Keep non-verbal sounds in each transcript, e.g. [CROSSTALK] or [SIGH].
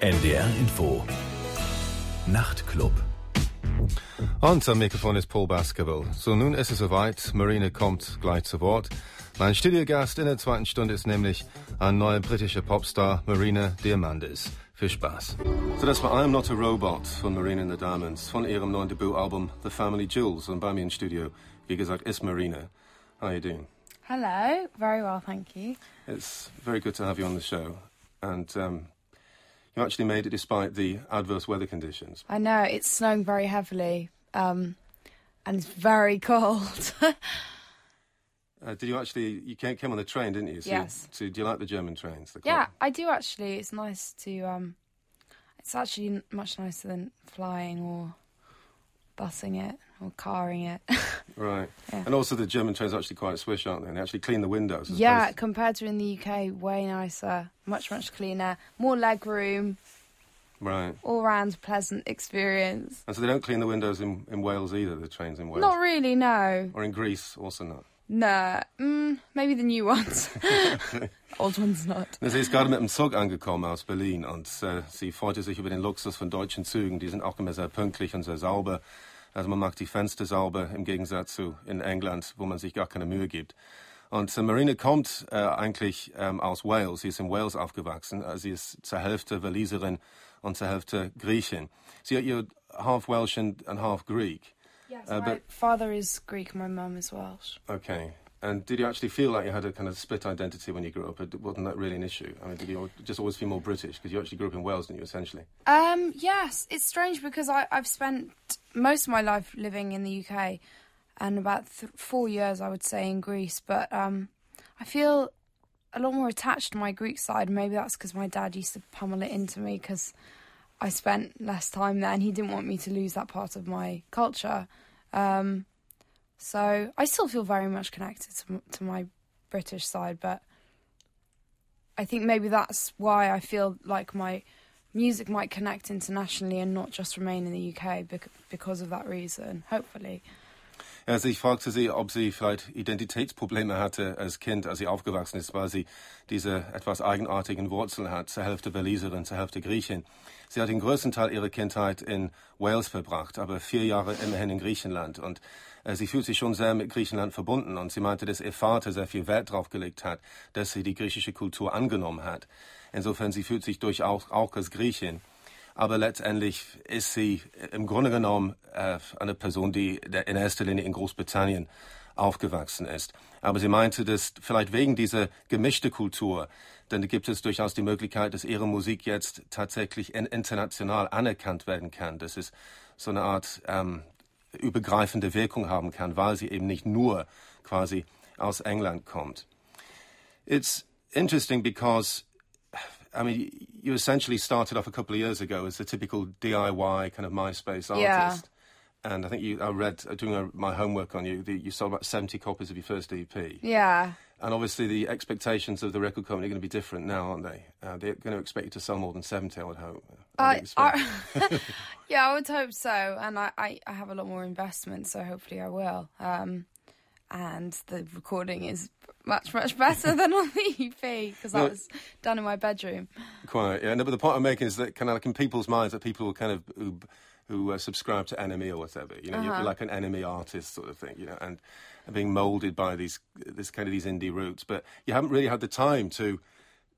NDR Info. Nachtclub. Und am Mikrofon ist Paul Baskerville. So, nun ist es soweit. Marina kommt gleich zu Wort. Mein Studiogast in der zweiten Stunde ist nämlich ein neuer britischer Popstar, Marina Diamandis. Viel Spaß. So, das war I'm Not a Robot von Marina and the Diamonds von ihrem neuen Debütalbum The Family Jewels. Und bei mir im Studio, wie gesagt, ist Marina. How are you doing? Hello, very well, thank you. It's very good to have you on the show. And um, you actually made it despite the adverse weather conditions. I know it's snowing very heavily, um, and it's very [LAUGHS] cold. Uh, did you actually, you came, came on the train, didn't you? So Yes. So do you like the German trains? The yeah, I do actually. It's nice to. Um, it's actually much nicer than flying or busing it or carring it. [LAUGHS] Right. Yeah. And also the German trains are actually quite swish, aren't they? And they actually clean the windows. as yeah, opposed- compared to in the UK, way nicer, much much cleaner, more leg room, Right. all round pleasant experience. And so they don't clean the windows in, in Wales either, the trains in Wales. Not really, no. Or in Greece, also not. Nah, mm, maybe the new ones. [LAUGHS] [LAUGHS] Old ones not. Sie ist gerade mit dem Zug angekommen aus Berlin und äh, sie freute sich über den Luxus von deutschen Zügen. Die sind auch immer sehr pünktlich und sehr sauber. Also man macht die Fenster sauber im Gegensatz zu in England, wo man sich gar keine Mühe gibt. Und äh, Marina kommt äh, eigentlich ähm, aus Wales. Sie ist in Wales aufgewachsen. Äh, sie ist zur Hälfte Waliserin und zur Hälfte Griechin. Sie hat ihr half Welsh and, and half Greek. Yes, Uh, my but- father is Greek, my mum is Welsh. Okay. And did you actually feel like you had a kind of split identity when you grew up? Wasn't that really an issue? I mean, did you just always feel more British because you actually grew up in Wales, didn't you? Essentially. Um, yes, it's strange because I, I've spent most of my life living in the UK and about th- four years, I would say, in Greece. But um, I feel a lot more attached to my Greek side. Maybe that's because my dad used to pummel it into me because I spent less time there and he didn't want me to lose that part of my culture. Um, so I still feel very much connected to, to my British side, but I think maybe that's why I feel like my music might connect internationally and not just remain in the UK because of that reason, hopefully. Also ich fragte sie, ob sie vielleicht Identitätsprobleme hatte als Kind, als sie aufgewachsen ist, weil sie diese etwas eigenartigen Wurzeln hat, zur Hälfte Waliserin, zur Hälfte Griechin. Sie hat den größten Teil ihrer Kindheit in Wales verbracht, aber vier Jahre immerhin in Griechenland. Und sie fühlt sich schon sehr mit Griechenland verbunden. Und sie meinte, dass ihr Vater sehr viel Wert drauf gelegt hat, dass sie die griechische Kultur angenommen hat. Insofern, sie fühlt sich durchaus auch als Griechin. Aber letztendlich ist sie im Grunde genommen äh, eine Person, die in erster Linie in Großbritannien aufgewachsen ist. Aber sie meinte, dass vielleicht wegen dieser gemischten Kultur, dann gibt es durchaus die Möglichkeit, dass ihre Musik jetzt tatsächlich in, international anerkannt werden kann, dass es so eine Art ähm, übergreifende Wirkung haben kann, weil sie eben nicht nur quasi aus England kommt. It's interesting because I mean, you essentially started off a couple of years ago as a typical DIY kind of MySpace artist. Yeah. And I think you, I read, doing my homework on you, you sold about 70 copies of your first EP. Yeah. And obviously the expectations of the record company are going to be different now, aren't they? Uh, they're going to expect you to sell more than 70, I would hope. I I, would expect. I, [LAUGHS] yeah, I would hope so. And I, I, I have a lot more investment, so hopefully I will. Um, and the recording is much, much better than on the EP because No. that was done in my bedroom. Quite, yeah. No, but the point I'm making is that kind of like in people's minds that people who kind of who, uh, subscribe to NME or whatever, you know, you're like an NME artist sort of thing, you know, and, and being molded by these this kind of these indie roots. But you haven't really had the time to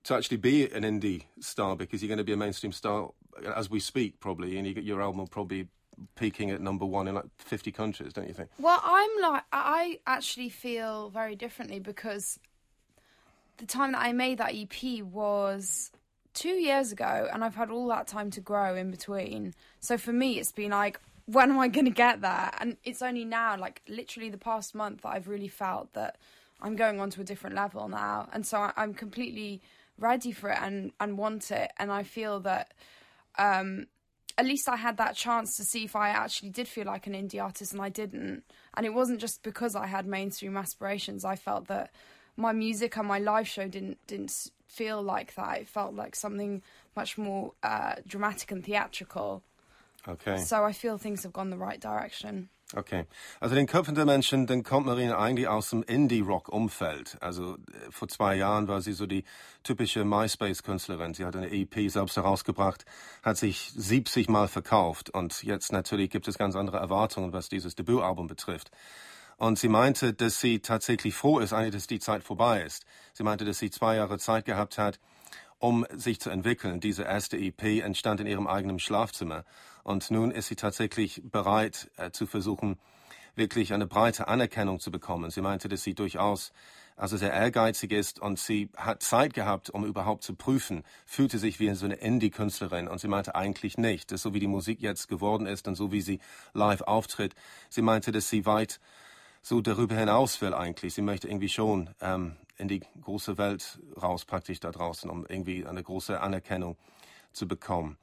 to actually be an indie star because you're going to be a mainstream star as we speak, probably, and you get your album will probably peaking at number one in like 50 countries, don't you think? Well, I'm like, I actually feel very differently because the time that I made that EP was two years ago, and I've had all that time to grow in between. So for me, it's been like, when am I going to get there? And it's only now, like literally the past month, that I've really felt that I'm going on to a different level now, and so I, I'm completely ready for it and and want it. And I feel that um, at least I had that chance to see if I actually did feel like an indie artist, and I didn't. And it wasn't just because I had mainstream aspirations. I felt that my music and my live show didn't didn't feel like that. It felt like something much more uh, dramatic and theatrical. Okay. So I feel things have gone the right direction. Okay. Also den Köpfen der Menschen, dann kommt Marina eigentlich aus dem Indie-Rock-Umfeld. Also äh, vor zwei Jahren war sie so die typische MySpace-Künstlerin. Sie hat eine EP selbst herausgebracht, hat sich 70 Mal verkauft und jetzt natürlich gibt es ganz andere Erwartungen, was dieses Debütalbum betrifft. Und sie meinte, dass sie tatsächlich froh ist, eigentlich, dass die Zeit vorbei ist. Sie meinte, dass sie zwei Jahre Zeit gehabt hat, um sich zu entwickeln. Diese erste EP entstand in ihrem eigenen Schlafzimmer. Und nun ist sie tatsächlich bereit äh, zu versuchen, wirklich eine breite Anerkennung zu bekommen. Sie meinte, dass sie durchaus also sehr ehrgeizig ist und sie hat Zeit gehabt, um überhaupt zu prüfen, fühlte sich wie so eine Indie-Künstlerin und sie meinte eigentlich nicht, dass so wie die Musik jetzt geworden ist und so wie sie live auftritt, sie meinte, dass sie weit so darüber hinaus will eigentlich. Sie möchte irgendwie schon ähm, in die große Welt raus praktisch da draußen, um irgendwie eine große Anerkennung zu bekommen.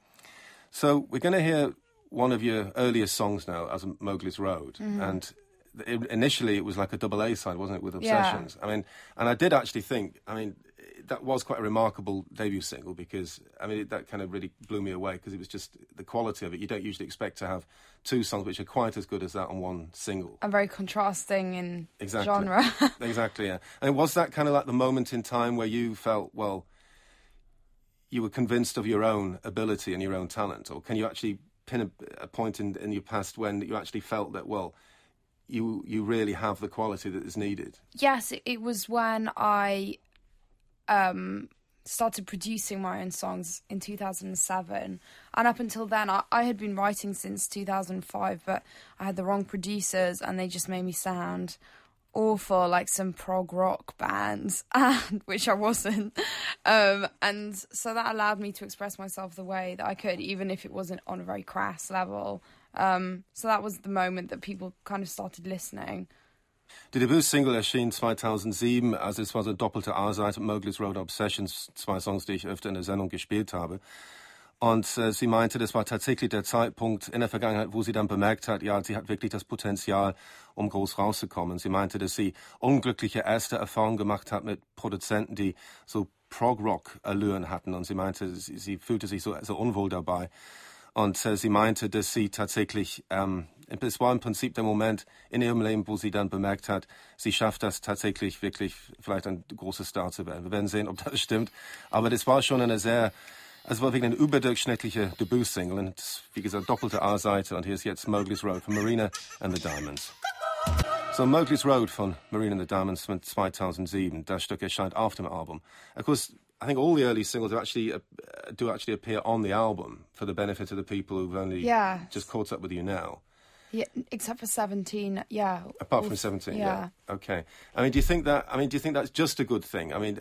So we're going to hear one of your earliest songs now, as Mowgli's Road, mm-hmm. and initially it was like a double A side, wasn't it, with Obsessions? Yeah. I mean, and I did actually think, I mean, that was quite a remarkable debut single because I mean that kind of really blew me away because it was just the quality of it. You don't usually expect to have two songs which are quite as good as that on one single. And very contrasting in exactly. genre. [LAUGHS] exactly. Yeah. And was that kind of like the moment in time where you felt well? you were convinced of your own ability and your own talent, or can you actually pin a, a point in, in your past when you actually felt that well, you you really have the quality that is needed? Yes, it, it was when I um, started producing my own songs in 2007, and up until then, I, I had been writing since 2005, but I had the wrong producers, and they just made me sound awful, like some prog rock bands, [LAUGHS] and, which I wasn't. Um, and so that allowed me to express myself the way that I could, even if it wasn't on a very crass level. Um, so that was the moment that people kind of started listening. Die Debütsingle erschien 2007, also es war so eine doppelte A-Seite, Mowgli's Road Obsessions, zwei Songs, die ich öfter in der Sendung gespielt habe. Und äh, sie meinte, das war tatsächlich der Zeitpunkt in der Vergangenheit, wo sie dann bemerkt hat, ja, sie hat wirklich das Potenzial, um groß rauszukommen. Sie meinte, dass sie unglückliche erste Erfahrungen gemacht hat mit Produzenten, die so Prog-Rock-Allüren hatten. Und sie meinte, sie, sie, fühlte sich so, so unwohl dabei. Und äh, sie meinte, dass sie tatsächlich, ähm, es war im Prinzip der Moment in ihrem Leben, wo sie dann bemerkt hat, sie schafft das tatsächlich wirklich vielleicht ein großer Star zu werden. Wir werden sehen, ob das stimmt. Aber das war schon eine sehr es war wirklich eine überdurchschnittliche Debütsingle und wie gesagt doppelte A-Seite und hier ist jetzt Mowgli's Road von Marina and the Diamonds. So Mowgli's Road von Marina and the Diamonds von 2007. Das Stück erscheint auf dem Album. Of course, I think all the early singles do actually uh, do actually appear on the album for the benefit of the people who've only yeah. just caught up with you now. Yeah, except for seventeen, yeah. Apart from seventeen, yeah. yeah. Okay. I mean, do you think that? I mean, do you think that's just a good thing? I mean,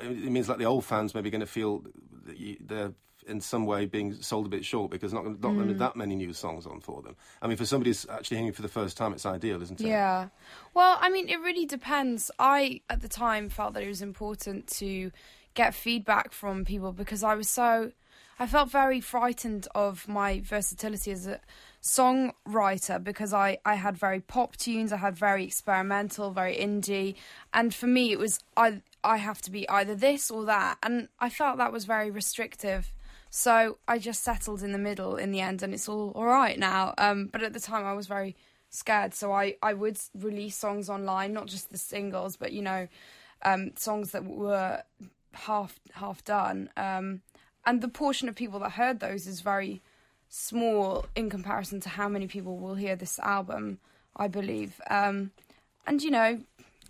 it means like the old fans maybe going to feel that you, they're in some way being sold a bit short because not not mm. that many new songs on for them. I mean, for somebody who's actually hearing for the first time, it's ideal, isn't it? Yeah. Well, I mean, it really depends. I at the time felt that it was important to get feedback from people because I was so. I felt very frightened of my versatility as a songwriter because I, I had very pop tunes, I had very experimental, very indie, and for me it was I I have to be either this or that. And I felt that was very restrictive. So I just settled in the middle in the end, and it's all all right now. Um, but at the time, I was very scared, so I, I would release songs online, not just the singles, but you know, um, songs that were half half done. Um, and the portion of people that heard those is very small in comparison to how many people will hear this album. I believe. Um, and you know,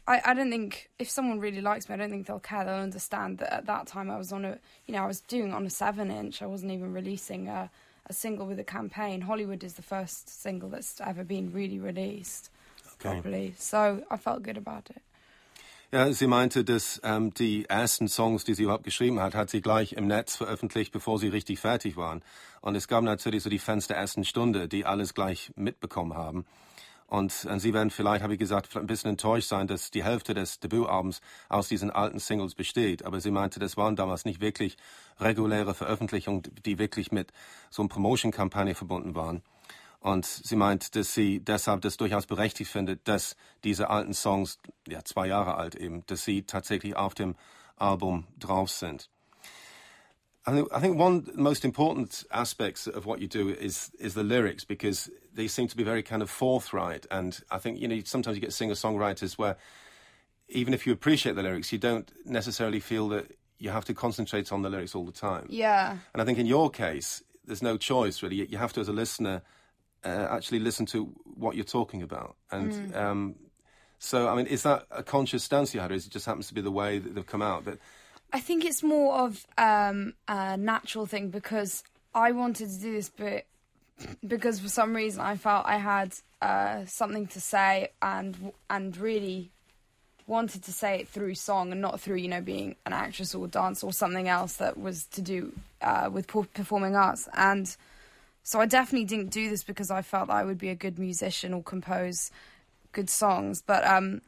I, I don't think if someone really likes me, I don't think they'll care. They'll understand that at that time I was on a, you know, I was doing on a seven inch. I wasn't even releasing a, a single with a campaign. Hollywood is the first single that's ever been really released okay. properly. So I felt good about it. Ja, sie meinte, dass ähm, die ersten Songs, die sie überhaupt geschrieben hat, hat sie gleich im Netz veröffentlicht, bevor sie richtig fertig waren. Und es gab natürlich so die Fans der ersten Stunde, die alles gleich mitbekommen haben. Und äh, Sie werden vielleicht, habe ich gesagt, ein bisschen enttäuscht sein, dass die Hälfte des Debütalbums aus diesen alten Singles besteht. Aber sie meinte, das waren damals nicht wirklich reguläre Veröffentlichungen, die wirklich mit so einer Promotion-Kampagne verbunden waren. Und sie meint, dass sie deshalb das durchaus berechtigt findet, dass diese alten Songs, ja, zwei Jahre alt eben, dass sie tatsächlich auf dem Album drauf sind. I think, one most important aspects of what you do is is the lyrics because they seem to be very kind of forthright, and I think you know sometimes you get singer songwriters where even if you appreciate the lyrics, you don't necessarily feel that you have to concentrate on the lyrics all the time. Yeah. And I think in your case, there's no choice really. You have to, as a listener, uh, actually listen to what you're talking about. And Mm. um, so, I mean, is that a conscious stance you had, or is it just happens to be the way that they've come out? But I think it's more of um, a natural thing because I wanted to do this, but because for some reason I felt I had uh, something to say and and really wanted to say it through song and not through you know being an actress or dance or something else that was to do uh, with performing arts and so I definitely didn't do this because I felt I would be a good musician or compose good songs but um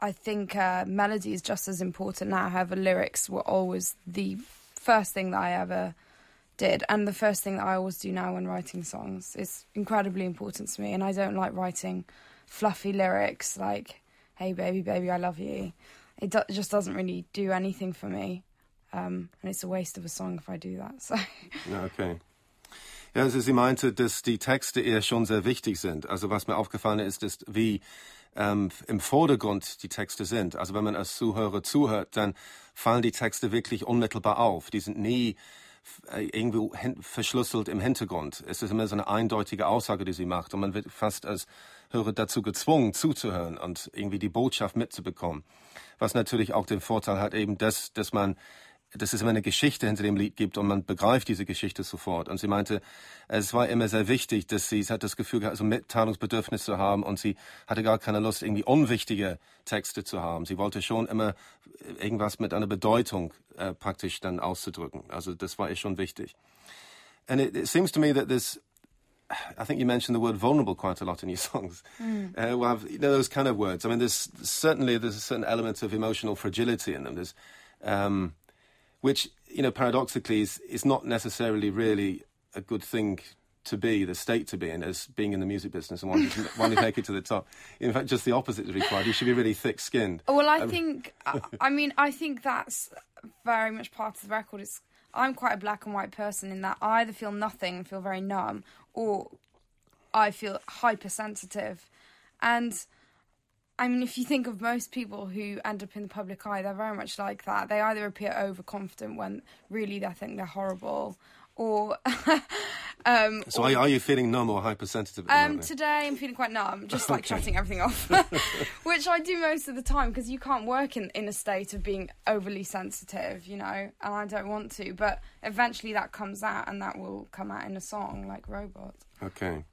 I think uh, melody is just as important now. However, lyrics were always the first thing that I ever did, and the first thing that I always do now when writing songs. It's incredibly important to me, and I don't like writing fluffy lyrics like "Hey baby, baby, I love you." It, do- just doesn't really do anything for me, um, and it's a waste of a song if I do that. [LAUGHS] So. Okay. Ja, also sie meinte, dass die Texte eher schon sehr wichtig sind. Also was mir aufgefallen ist, ist, wie ähm, im Vordergrund die Texte sind. Also wenn man als Zuhörer zuhört, dann fallen die Texte wirklich unmittelbar auf. Die sind nie äh, irgendwo hin verschlüsselt im Hintergrund. Es ist immer so eine eindeutige Aussage, die sie macht. Und man wird fast als Hörer dazu gezwungen, zuzuhören und irgendwie die Botschaft mitzubekommen. Was natürlich auch den Vorteil hat, eben, dass, dass man dass es immer eine Geschichte hinter dem Lied gibt und man begreift diese Geschichte sofort. Und sie meinte, es war immer sehr wichtig, dass sie, sie hat das Gefühl gehabt, so ein Mitteilungsbedürfnis zu haben und sie hatte gar keine Lust, irgendwie unwichtige Texte zu haben. Sie wollte schon immer irgendwas mit einer Bedeutung äh, praktisch dann auszudrücken. Also das war ihr schon wichtig. And it, it seems to me that there's I think you mentioned the word vulnerable quite a lot in your [LAUGHS] songs. Uh, well, you know those kind of words. I mean, there's certainly there's a certain element of emotional fragility in them. There's, um, which you know, paradoxically, is is not necessarily really a good thing to be, the state to be in, as being in the music business and wanting to, [LAUGHS] wanting to make it to the top. In fact, just the opposite is required. You should be really thick-skinned. Well, I um, think, I, I mean, I think that's very much part of the record. It's I'm quite a black and white person in that I either feel nothing and feel very numb, or I feel hypersensitive. And I mean, if you think of most people who end up in the public eye, they're very much like that. They either appear overconfident when really they think they're horrible, or [LAUGHS] um, So, are, you- are you feeling numb or hypersensitive? Um, today I'm feeling quite numb, just like Okay. shutting everything off, [LAUGHS] which I do most of the time because you can't work in, in a state of being overly sensitive, you know, and I don't want to. But eventually that comes out, and that will come out in a song like Robot. Okay.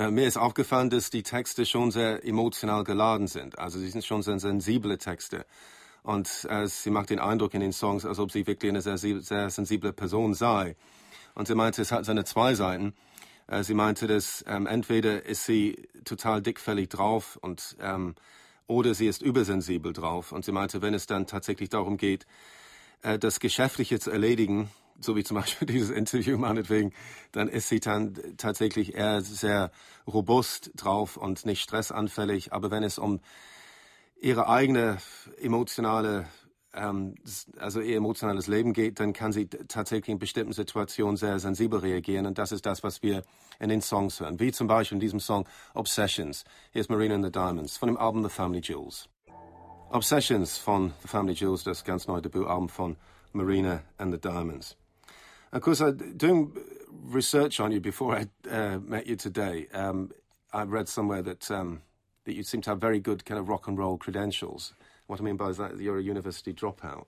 Na, mir ist aufgefallen, dass die Texte schon sehr emotional geladen sind. Also sie sind schon sehr sensible Texte. Und äh, sie macht den Eindruck in den Songs, als ob sie wirklich eine sehr, sehr sensible Person sei. Und sie meinte, es hat seine zwei Seiten. Äh, sie meinte, dass ähm, entweder ist sie total dickfällig drauf und ähm, oder sie ist übersensibel drauf. Und sie meinte, wenn es dann tatsächlich darum geht, äh, das Geschäftliche zu erledigen, so wie zum Beispiel [LAUGHS] dieses Interview meinetwegen, dann ist sie dann tatsächlich eher sehr robust drauf und nicht stressanfällig. Aber wenn es um ihre eigene emotionale, ähm, also ihr emotionales Leben geht, dann kann sie tatsächlich in bestimmten Situationen sehr sensibel reagieren. Und das ist das, was wir in den Songs hören. Wie zum Beispiel in diesem Song Obsessions. Hier ist Marina and the Diamonds von dem Album The Family Jewels. Obsessions von The Family Jewels, das ganz neue Debütalbum von Marina and the Diamonds. Of course, I, doing research on you before I uh, met you today, um, I read somewhere that um, that you seem to have very good kind of rock and roll credentials. What I mean by that, you're a university dropout,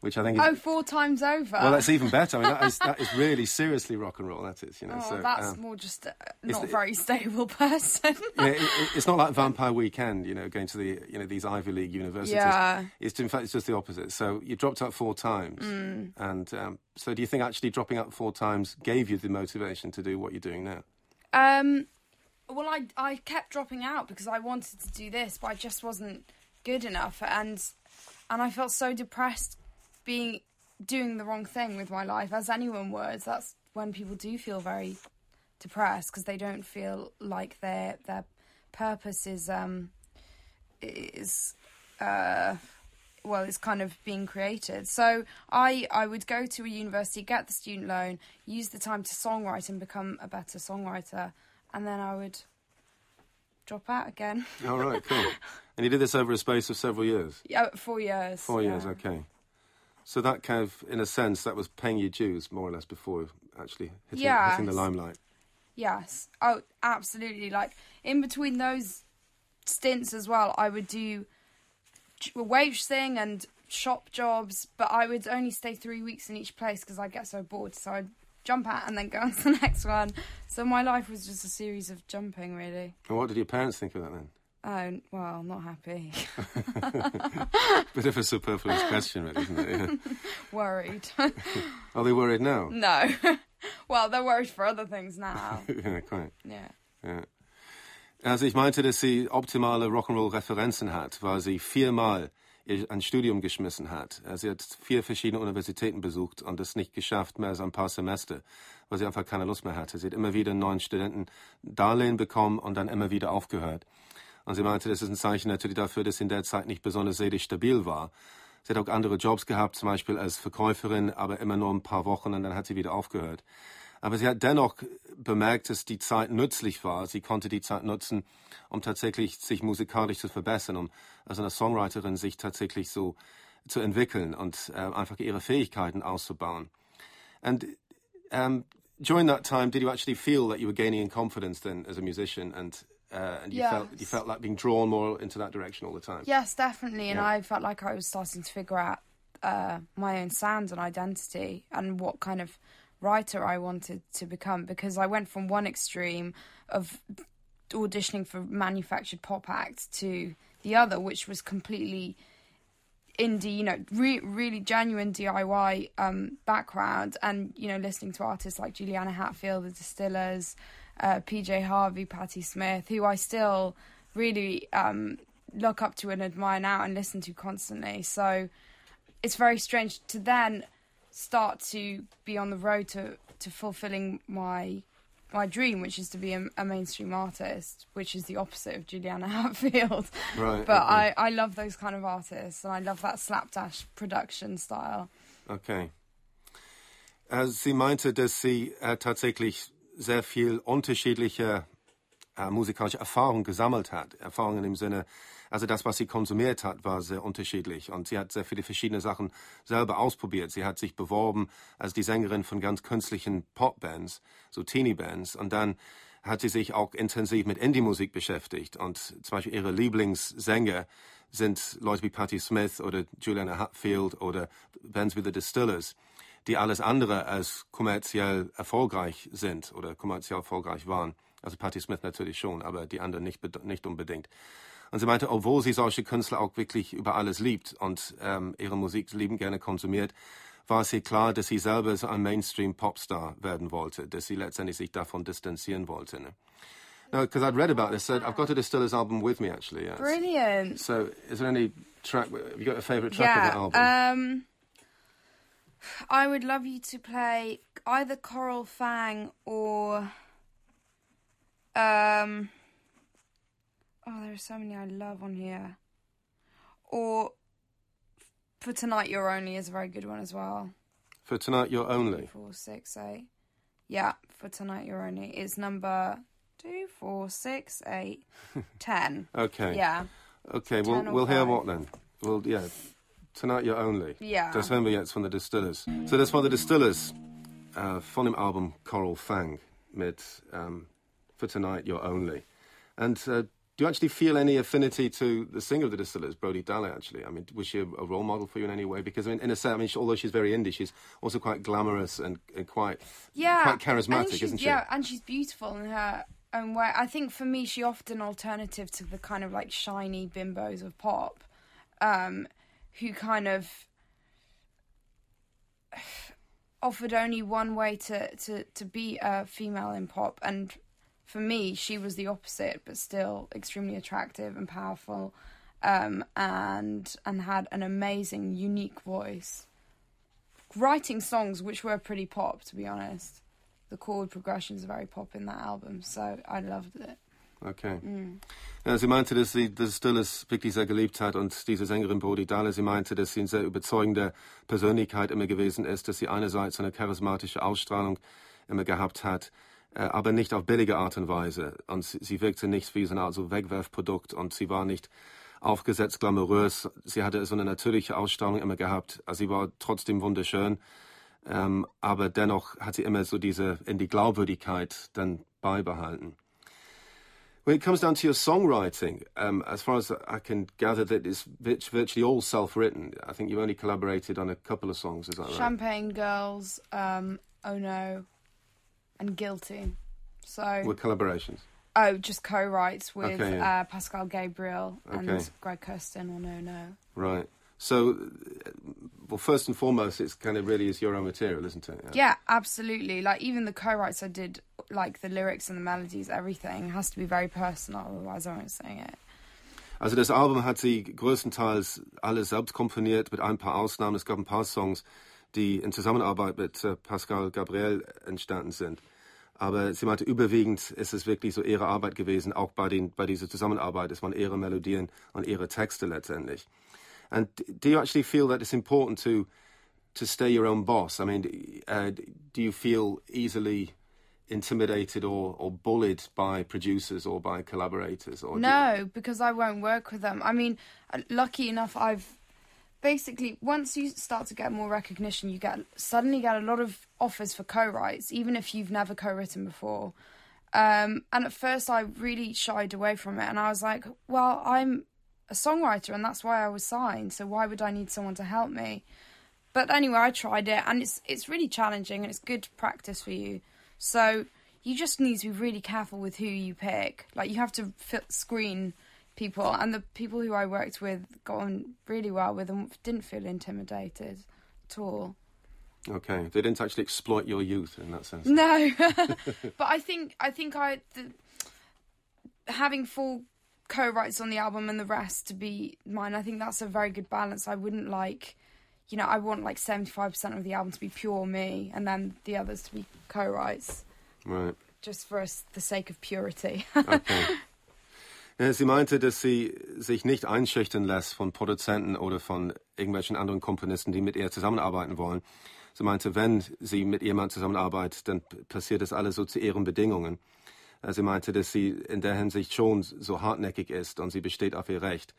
which I think is Oh, four times over. well, that's even better. I mean, that is [LAUGHS] that is really seriously rock and roll. That is, you know. oh, so that's um, more just not the- very stable [LAUGHS] person. yeah, it, it, it's not like Vampire Weekend, you know, going to the you know these Ivy League universities. Yeah. It's in fact it's just the opposite. So you dropped out four times, Mm. and um, so do you think actually dropping out four times gave you the motivation to do what you're doing now? Um, well, I I kept dropping out because I wanted to do this, but I just wasn't good enough, and and I felt so depressed being doing the wrong thing with my life, as anyone would. That's when people do feel very depressed because they don't feel like their their purpose is um is uh well, it's kind of being created. So I I would go to a university, get the student loan, use the time to songwrite and become a better songwriter, and then I would drop out again. All right, cool. [LAUGHS] and you did this over a space of several years. Yeah, four years. Four years, yeah. okay. So that kind of, in a sense, that was paying your dues more or less before actually hitting, Yes. hitting the limelight. Yes. Oh, absolutely. Like in between those stints as well, I would do ch- wage thing and shop jobs, but I would only stay three weeks in each place because I'd get so bored. So I'd jump out and then go [LAUGHS] on to the next one. So my life was just a series of jumping, really. And what did your parents think of that then? Oh, well, not happy. [LAUGHS] Bit of a superfluous question, really, isn't it? Yeah. [LAUGHS] worried. [LAUGHS] Are they worried now? no. well, they're worried for other things now. ja, quite. Yeah. Ja. Also ich meinte, dass sie optimale Rock'n'Roll-Referenzen hat, weil sie viermal ein Studium geschmissen hat. Sie hat vier verschiedene Universitäten besucht und es nicht geschafft, mehr als ein paar Semester, weil sie einfach keine Lust mehr hatte. Sie hat immer wieder neuen Studenten Darlehen bekommen und dann immer wieder aufgehört. Und sie meinte, das ist ein Zeichen natürlich dafür, dass sie in der Zeit nicht besonders seelisch stabil war. Sie hat auch andere Jobs gehabt, zum Beispiel als Verkäuferin, aber immer nur ein paar Wochen und dann hat sie wieder aufgehört. Aber sie hat dennoch bemerkt, dass die Zeit nützlich war. Sie konnte die Zeit nutzen, um tatsächlich sich musikalisch zu verbessern, um als eine Songwriterin sich tatsächlich so zu entwickeln und äh, einfach ihre Fähigkeiten auszubauen. And um, during that time, did you actually feel that you were gaining in confidence then as a musician, and uh, and you felt you felt like being drawn more into that direction all the time? Yes, definitely. And Yeah. I felt like I was starting to figure out uh, my own sound and identity and what kind of writer I wanted to become because I went from one extreme of auditioning for manufactured pop acts to the other, which was completely indie, you know, re- really genuine DIY um, background, and you know, listening to artists like Juliana Hatfield, The Distillers, uh, PJ Harvey, Patti Smith, who I still really um, look up to and admire now and listen to constantly. So it's very strange to then start to be on the road to to fulfilling my my dream, which is to be a, a mainstream artist, which is the opposite of Juliana [LAUGHS] Hatfield. Right, But okay. I, I love those kind of artists, and I love that slapdash production style. Okay. Äh, Sie meinte, dass sie äh, tatsächlich sehr viel unterschiedliche äh, musikalische Erfahrung gesammelt hat. Erfahrungen im Sinne, also das, was sie konsumiert hat, war sehr unterschiedlich. Und sie hat sehr viele verschiedene Sachen selber ausprobiert. Sie hat sich beworben als die Sängerin von ganz künstlichen Popbands, so Teenie-Bands. Und dann hat sie sich auch intensiv mit Indie-Musik beschäftigt. Und zum Beispiel ihre Lieblingssänger sind Leute wie Patti Smith oder Juliana Hatfield oder Bands wie The Distillers, die alles andere als kommerziell erfolgreich sind oder kommerziell erfolgreich waren. Also Patti Smith natürlich schon, aber die anderen nicht, nicht unbedingt. Und sie meinte, obwohl sie solche Künstler auch wirklich über alles liebt und ähm, ihre Musik liebend gerne konsumiert, war es ihr klar, dass sie selber so ein Mainstream-Popstar werden wollte, dass sie letztendlich sich davon distanzieren wollte. Ne? No, because I'd read about this. So I've got a Distillers album with me, actually. Yes. Brilliant. So, is there any track? Have you got a favourite track of that yeah. album? Um, I would love you to play either Coral Fang or um. Oh, there are so many I love on here. Or for tonight, you're only is a very good one as well. For tonight, you're only. Four, six, eight. Yeah, for tonight, you're only is number two, four, six, eight, [LAUGHS] ten. Okay. Yeah. Okay. We'll we'll hear what then? Well, yeah. Tonight you're only. Yeah. Das hören wir jetzt von The Distillers. So das war The Distillers äh, von dem Album Coral Fang mit um, For Tonight You're Only. And uh, do you actually feel any affinity to the singer of The Distillers, Brody Dalle? Actually, I mean, was she a, a role model for you in any way? Because I mean, in a sense, I mean, she, although she's very indie, she's also quite glamorous and, and quite yeah, quite charismatic, isn't she? Yeah, and she's beautiful in her own way. I think for me, she often alternative to the kind of like shiny bimbos of pop, um, who kind of [SIGHS] offered only one way to, to, to be a female in pop. And for me she was the opposite but still extremely attractive and powerful um, and and had an amazing unique voice. Writing songs which were pretty pop to be honest. The chord progressions are very pop in that album so i loved it Okay. Ja, sie meinte, dass sie das Stilles wirklich sehr geliebt hat und diese Sängerin Brody Dalle, sie meinte, dass sie eine sehr überzeugende Persönlichkeit immer gewesen ist, dass sie einerseits eine charismatische Ausstrahlung immer gehabt hat, äh, aber nicht auf billige Art und Weise. Und sie, sie wirkte nicht wie so eine Art so Wegwerfprodukt und sie war nicht aufgesetzt glamourös. Sie hatte so eine natürliche Ausstrahlung immer gehabt. Also sie war trotzdem wunderschön. Ähm, aber dennoch hat sie immer so diese in die Glaubwürdigkeit dann beibehalten. When it comes down to your songwriting, um, as far as I can gather, that it's virtually all self-written. I think you've only collaborated on a couple of songs. Is that right? Champagne Girls, um, Oh No, and Guilty. So With collaborations. oh, just co-writes with Okay, yeah. uh, Pascal Gabriel and Okay. Greg Kurstin or No No. Right. So, uh, well, first and foremost, it's kind of really is your own material, isn't it? Yeah, absolutely. Like even the co-writes I did, like the lyrics and the melodies, everything has to be very personal. Otherwise, I won't sing it. Also das Album hat sie größtenteils alles selbst komponiert, mit ein paar Ausnahmen. Es gab ein paar Songs, die in Zusammenarbeit mit äh, Pascal Gabriel entstanden sind. Aber sie meinte, überwiegend ist es wirklich so ihre Arbeit gewesen, auch bei, den, bei dieser Zusammenarbeit. Es waren ihre Melodien und ihre Texte letztendlich. And do you actually feel that it's important to to stay your own boss? I mean, uh, do you feel easily intimidated or, or bullied by producers or by collaborators? Or do you- No, because I won't work with them. I mean, uh, lucky enough, I've basically once you start to get more recognition, you get suddenly get a lot of offers for co-writes, even if you've never co-written before. Um, and at first, I really shied away from it, and I was like, "Well, I'm a songwriter, and that's why I was signed. So why would I need someone to help me?" But anyway, I tried it, and it's it's really challenging, and it's good practice for you. So you just need to be really careful with who you pick. Like you have to fit, screen people, and the people who I worked with got on really well with and didn't feel intimidated at all. Okay, they didn't actually exploit your youth in that sense. No, [LAUGHS] [LAUGHS] but I think I think I the, having full co-writes on the album and the rest to be mine. I think that's a very good balance. I wouldn't like, you know, I want like seventy five percent of the album to be pure me, and then the others to be co-writes, Right. just for us, the sake of purity. [LAUGHS] Okay. Ja, sie meinte, dass sie sich nicht einschüchtern lässt von Produzenten oder von irgendwelchen anderen Komponisten, die mit ihr zusammenarbeiten wollen. Sie meinte, wenn sie mit jemandem zusammenarbeitet, dann passiert das alles so zu ihren Bedingungen. Äh, Sie meinte, dass sie in der Hinsicht schon so hartnäckig ist und sie besteht auf ihr Recht.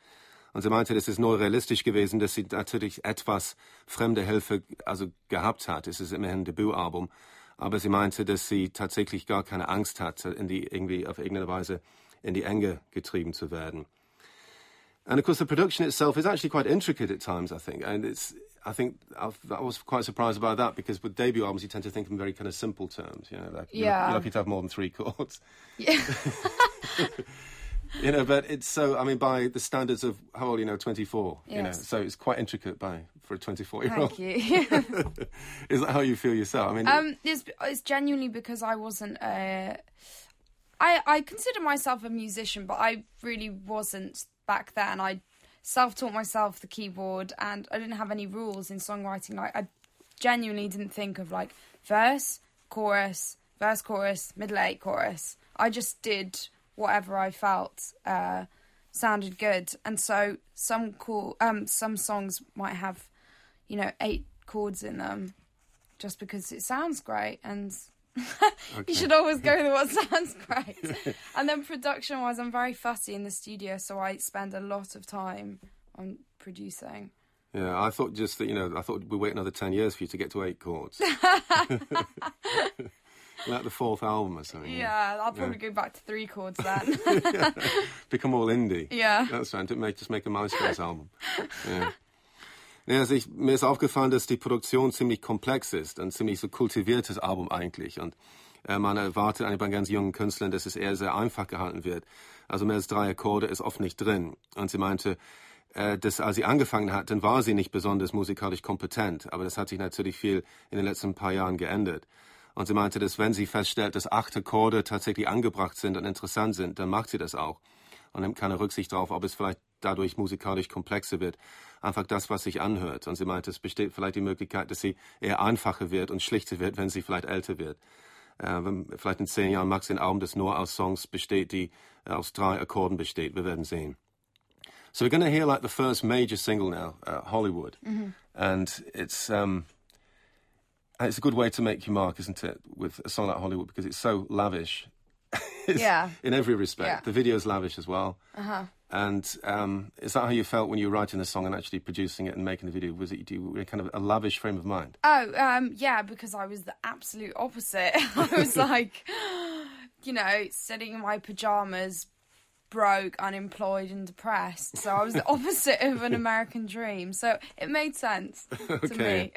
Und sie meinte, das ist nur realistisch gewesen, dass sie natürlich etwas fremde Hilfe also gehabt hat. Es ist immerhin ein Debütalbum. Aber sie meinte, dass sie tatsächlich gar keine Angst hat, in die irgendwie auf irgendeine Weise in die Enge getrieben zu werden. And of course, the production itself is actually quite intricate at times. I think, and it's. I think I've, I was quite surprised about that because with debut albums, you tend to think in very kind of simple terms. You know, like you're, Yeah. you're lucky to have more than three chords. yeah. [LAUGHS] You know, but it's so. I mean, by the standards of how old you know, twenty four. You know, so it's quite intricate by for a twenty four year old. Thank you. [LAUGHS] Is that how you feel yourself? I mean, Um, it's, it's genuinely because I wasn't. Uh, I I consider myself a musician, but I really wasn't back then. I self-taught myself the keyboard, and I didn't have any rules in songwriting. Like I genuinely didn't think of like verse, chorus, verse, chorus, middle eight, chorus. I just did whatever I felt uh, sounded good, and so some cool um some songs might have, you know, eight chords in them, just because it sounds great and. [LAUGHS] you should always go with what [LAUGHS] sounds great. and then production wise, I'm very fussy in the studio, so I spend a lot of time on producing. yeah, I thought just that you know, I thought we'd wait another ten years for you to get to eight chords. [LAUGHS] like the fourth album or something. Yeah, I'll probably go back to three chords then. Become all indie. yeah. That's right. Make, just make a MySpace album. Ja. Ja, also ich, mir ist aufgefallen, dass die Produktion ziemlich komplex ist, ein ziemlich so kultiviertes Album eigentlich. Und äh, man erwartet eigentlich bei ganz jungen Künstlern, dass es eher sehr einfach gehalten wird. Also mehr als drei Akkorde ist oft nicht drin. Und sie meinte, äh, dass als sie angefangen hat, dann war sie nicht besonders musikalisch kompetent. Aber das hat sich natürlich viel in den letzten paar Jahren geändert. Und sie meinte, dass wenn sie feststellt, dass acht Akkorde tatsächlich angebracht sind und interessant sind, dann macht sie das auch und nimmt keine Rücksicht darauf, ob es vielleicht dadurch musikalisch komplexer wird. Einfach das, was sich anhört. Und sie meinte, es besteht vielleicht die Möglichkeit, dass sie eher einfacher wird und schlichter wird, wenn sie vielleicht älter wird. Äh, vielleicht in zehn Jahren mag es ein Album, das nur aus Songs besteht, die äh, aus drei Akkorden besteht. Wir werden sehen. So we're going to hear like the first major single now, uh, Hollywood, mm-hmm. and it's um, it's a good way to make your mark, isn't it, with a song like Hollywood because it's so lavish. [LAUGHS] yeah. In every respect, yeah. the video is lavish as well. Uh huh. And um, is that how you felt when you were writing the song and actually producing it and making the video? Was it you were kind of a lavish frame of mind? Oh, um, yeah, because I was the absolute opposite. [LAUGHS] I was [LAUGHS] like, you know, sitting in my pajamas, broke, unemployed, and depressed. So I was the [LAUGHS] opposite of an American dream. So it made sense [LAUGHS] to me.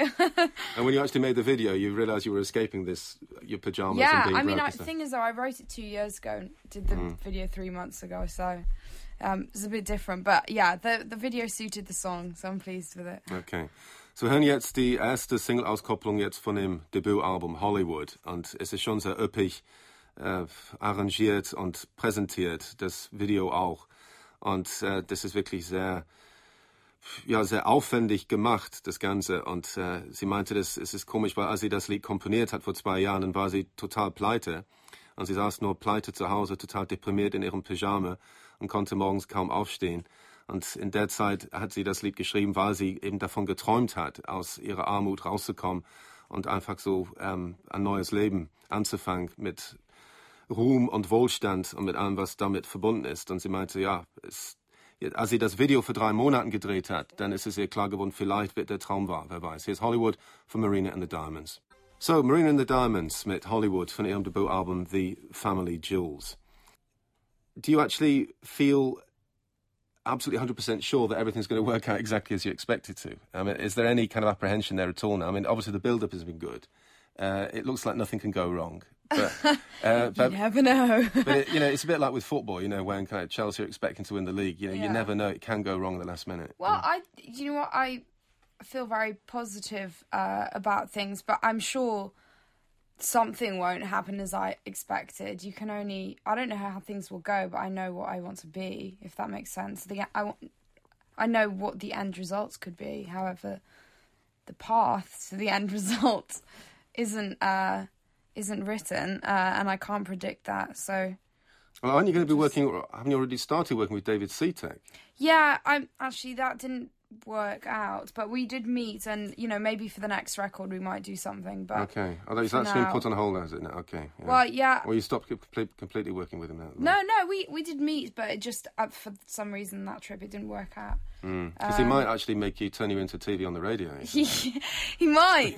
and when you actually made the video, you realised you were escaping this your pajamas. Yeah, and being I mean, I, the thing is, though, I wrote it two years ago and did the Mm. video three months ago. So um, it's a bit different. But yeah, the the video suited the song, so I'm pleased with it. Okay. So hören jetzt die erste Single-Auskopplung jetzt von dem Debütalbum Hollywood. Und es ist schon sehr üppig äh, arrangiert und präsentiert, das Video auch. Und äh, das ist wirklich sehr, ja, sehr aufwendig gemacht, das Ganze. Und äh, sie meinte, das, es ist komisch, weil als sie das Lied komponiert hat vor zwei Jahren, dann war sie total pleite. Und sie saß nur pleite zu Hause, total deprimiert in ihrem Pyjama und konnte morgens kaum aufstehen. Und in der Zeit hat sie das Lied geschrieben, weil sie eben davon geträumt hat, aus ihrer Armut rauszukommen und einfach so ähm, ein neues Leben anzufangen mit Ruhm und Wohlstand und mit allem, was damit verbunden ist. Und sie meinte, ja, es, als sie das Video für drei Monaten gedreht hat, dann ist es ihr klar geworden, vielleicht wird der Traum wahr, wer weiß. Hier ist Hollywood von Marina and the Diamonds. So, Marina and the Diamonds mit Hollywood von ihrem Debütalbum The Family Jewels. Do you actually feel absolutely 100% sure that everything's going to work out exactly as you expect it to? I mean, is there any kind of apprehension there at all now? I mean, obviously the build-up has been good. Uh, it looks like nothing can go wrong. But, [LAUGHS] uh, but, you never know. but it, you know, it's a bit like with [LAUGHS] football. You know, when kind of Chelsea are expecting to win the league, you know, Yeah. you never know; it can go wrong at the last minute. Well, I, you know what, I feel very positive uh, about things, but I'm sure something won't happen as I expected. You can only, I don't know how things will go, but I know what I want to be, if that makes sense. The I want, I know what the end results could be. However, the path to the end [LAUGHS] result isn't uh, isn't written, uh, and I can't predict that. So. Well, aren't you going to be working? Haven't you already started working with David Sitek? Yeah, I'm actually that didn't work out, but we did meet, and you know maybe for the next record we might do something. But Okay. Oh, that's that's been put on hold, has it? now? Okay. Yeah. well, yeah, Well, you stopped complete, completely working with him now? no, no, we we did meet, but it just uh, for some reason that trip it didn't work out. Because he might actually make you turn you into TV on the radio. He [LAUGHS] he might.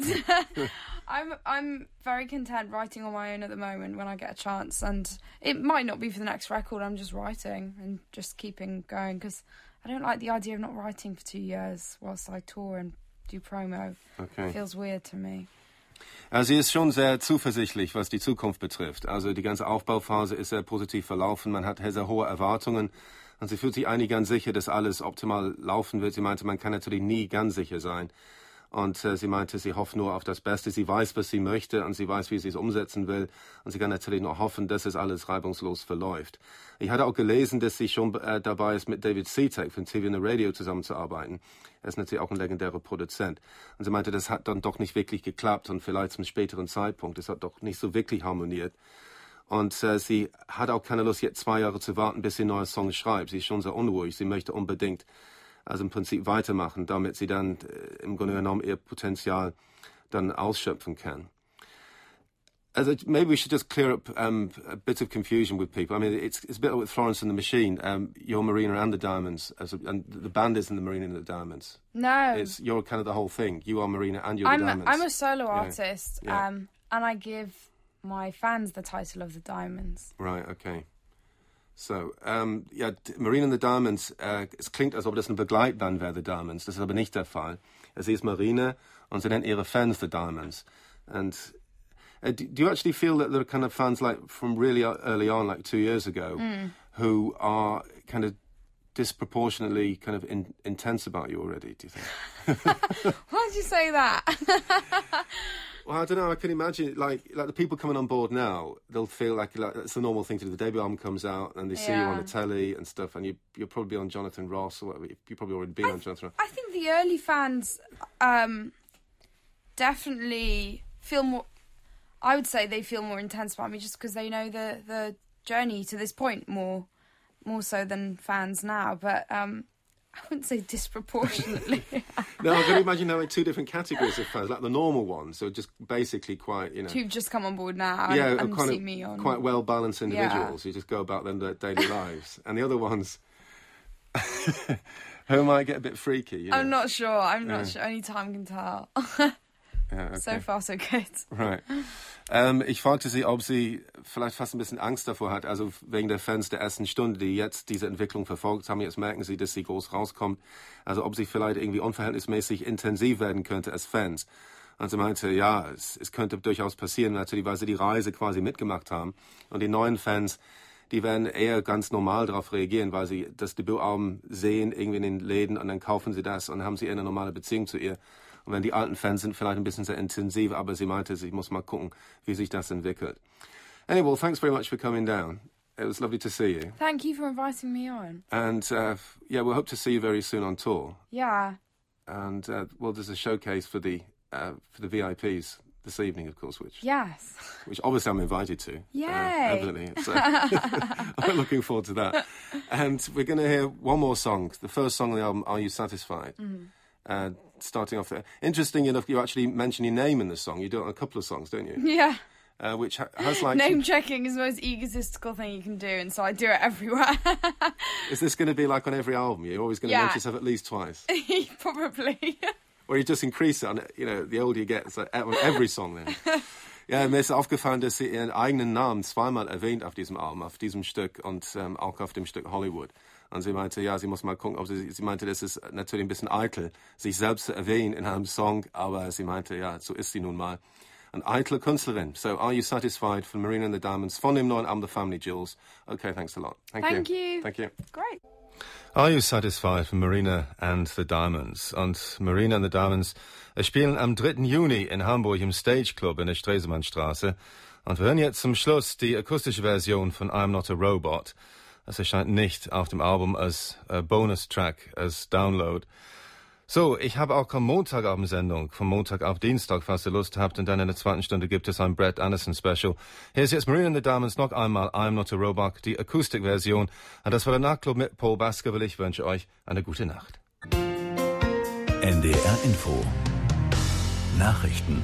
[LAUGHS] [LAUGHS] I'm I'm very content writing on my own at the moment when I get a chance, and it might not be for the next record. I'm just writing and just keeping going because I don't like the idea of not writing for two years whilst I tour and do promo. Okay. Feels weird to me. Also sie ist schon sehr zuversichtlich, was die Zukunft betrifft. Also die ganze Aufbauphase ist sehr positiv verlaufen. Man hat sehr hohe Erwartungen. Und sie fühlt sich eigentlich ganz sicher, dass alles optimal laufen wird. Sie meinte, man kann natürlich nie ganz sicher sein. Und äh, sie meinte, sie hofft nur auf das Beste. Sie weiß, was sie möchte und sie weiß, wie sie es umsetzen will. Und sie kann natürlich nur hoffen, dass es alles reibungslos verläuft. Ich hatte auch gelesen, dass sie schon äh, dabei ist, mit David Seatek von TV and Radio zusammenzuarbeiten. Er ist natürlich auch ein legendärer Produzent. Und sie meinte, das hat dann doch nicht wirklich geklappt und vielleicht zum späteren Zeitpunkt. Es hat doch nicht so wirklich harmoniert. Und äh, sie hat auch keine Lust, jetzt zwei Jahre zu warten, bis sie neue Songs schreibt. Sie ist schon sehr unruhig. Sie möchte unbedingt also im Prinzip weitermachen, damit sie dann äh, im Grunde genommen ihr Potenzial dann ausschöpfen kann. Also maybe we should just clear up um, a bit of confusion with people. I mean, it's, it's a bit like with Florence and the Machine. Um, you're Marina and the Diamonds, as a, and the band isn't the Marina and the Diamonds. No, It's you're kind of the whole thing. You are Marina and you're I'm the Diamonds. I'm a solo artist, Yeah. um, and I give my fans the title of the Diamonds. Right, okay. So, ähm, ja, Marine and the Diamonds, äh, es klingt, als ob das eine Begleitband wäre, The Diamonds. Das ist aber nicht der Fall. Sie ist Marine und sie nennt ihre Fans The Diamonds. And uh, do, do you actually feel that there are kind of fans like from really early on, like two years ago, who are kind of disproportionately kind of in, intense about you already, do you think? [LAUGHS] Why did you say that? [LAUGHS] I don't know. I can imagine, like, like the people coming on board now, they'll feel like, like it's a normal thing to do. The debut album comes out, and they see you on the telly and stuff, and you you're probably on Jonathan Ross or whatever. You've probably already been on Jonathan. Ross. I think the early fans um, definitely feel more. I would say they feel more intense about me just because they know the the journey to this point more more so than fans now. But um, I wouldn't say disproportionately. [LAUGHS] no, I can imagine now two different categories of fans, like the normal ones, so just basically quite, you know. Who've just come on board now yeah, and, and see me on. quite well balanced individuals Yeah. who just go about them their daily lives, and the other ones [LAUGHS] who might get a bit freaky. You know? I'm not sure. I'm not sure. Only time can tell. [LAUGHS] Ja, okay. so far, so good. Right. Ähm, ich fragte sie, ob sie vielleicht fast ein bisschen Angst davor hat, also wegen der Fans der ersten Stunde, die jetzt diese Entwicklung verfolgt haben. Jetzt merken sie, dass sie groß rauskommt. Also ob sie vielleicht irgendwie unverhältnismäßig intensiv werden könnte als Fans. Und sie meinte, ja, es, es könnte durchaus passieren, natürlich, weil sie die Reise quasi mitgemacht haben. Und die neuen Fans, die werden eher ganz normal darauf reagieren, weil sie das Debütalbum sehen, irgendwie in den Läden und dann kaufen sie das und haben sie eher eine normale Beziehung zu ihr. Und wenn die alten Fans sind, vielleicht ein bisschen sehr intensiv, aber sie meinte, sie muss mal gucken, wie sich das entwickelt. Anyway, well, thanks very much for coming down. It was lovely to see you. Thank you for inviting me on. And uh, yeah, we'll hope to see you very soon on tour. Yeah. And uh, well, there's a showcase for the uh, for the VIPs this evening, of course, which Yes. which obviously I'm invited to. Yay. Uh, evidently. So [LAUGHS] I'm looking forward to that. And we're going to hear one more song. The first song on the album, Are You Satisfied? Mm-hmm. Uh, starting off there. Interesting enough, you actually mention your name in the song. You do it on a couple of songs, don't you? Yeah. Uh, which ha- has like. Name checking is the most egotistical thing you can do, and so I do it everywhere. [LAUGHS] Is this going to be like on every album? You're always going to Yeah. mention yourself at least twice? [LAUGHS] Probably. [LAUGHS] Or you just increase it on, you know, the older you get, it's like on every song then. Ja, mir ist aufgefallen, dass sie ihren eigenen Namen zweimal erwähnt auf diesem Album, auf diesem Stück und ähm, auch auf dem Stück Hollywood. Und sie meinte, ja, sie muss mal gucken, ob sie, sie meinte, das ist natürlich ein bisschen eitel, sich selbst zu erwähnen in einem Song, aber sie meinte, ja, so ist sie nun mal. Eine eitle Künstlerin. So, Are You Satisfied von Marina and the Diamonds von dem neuen Album The Family Jewels. Okay, thanks a lot. Thank, Thank you. Thank you. Great. Are You Satisfied von Marina and the Diamonds. Und Marina and the Diamonds spielen am 3. Juni in Hamburg im Stage Club in der Stresemannstraße. Und wir hören jetzt zum Schluss die akustische Version von I'm Not a Robot. Es erscheint nicht auf dem Album als äh, Bonus-Track, als Download. So, ich habe auch am Montagabend-Sendung, von Montag auf Dienstag, falls ihr Lust habt. Und dann in der zweiten Stunde gibt es ein Brett Anderson Special. Hier ist jetzt Marina and the Diamonds noch einmal I'm Not a Robot, die Akustikversion. Und das war der Nachtclub mit Paul Baskerville. Ich wünsche euch eine gute Nacht. NDR Info Nachrichten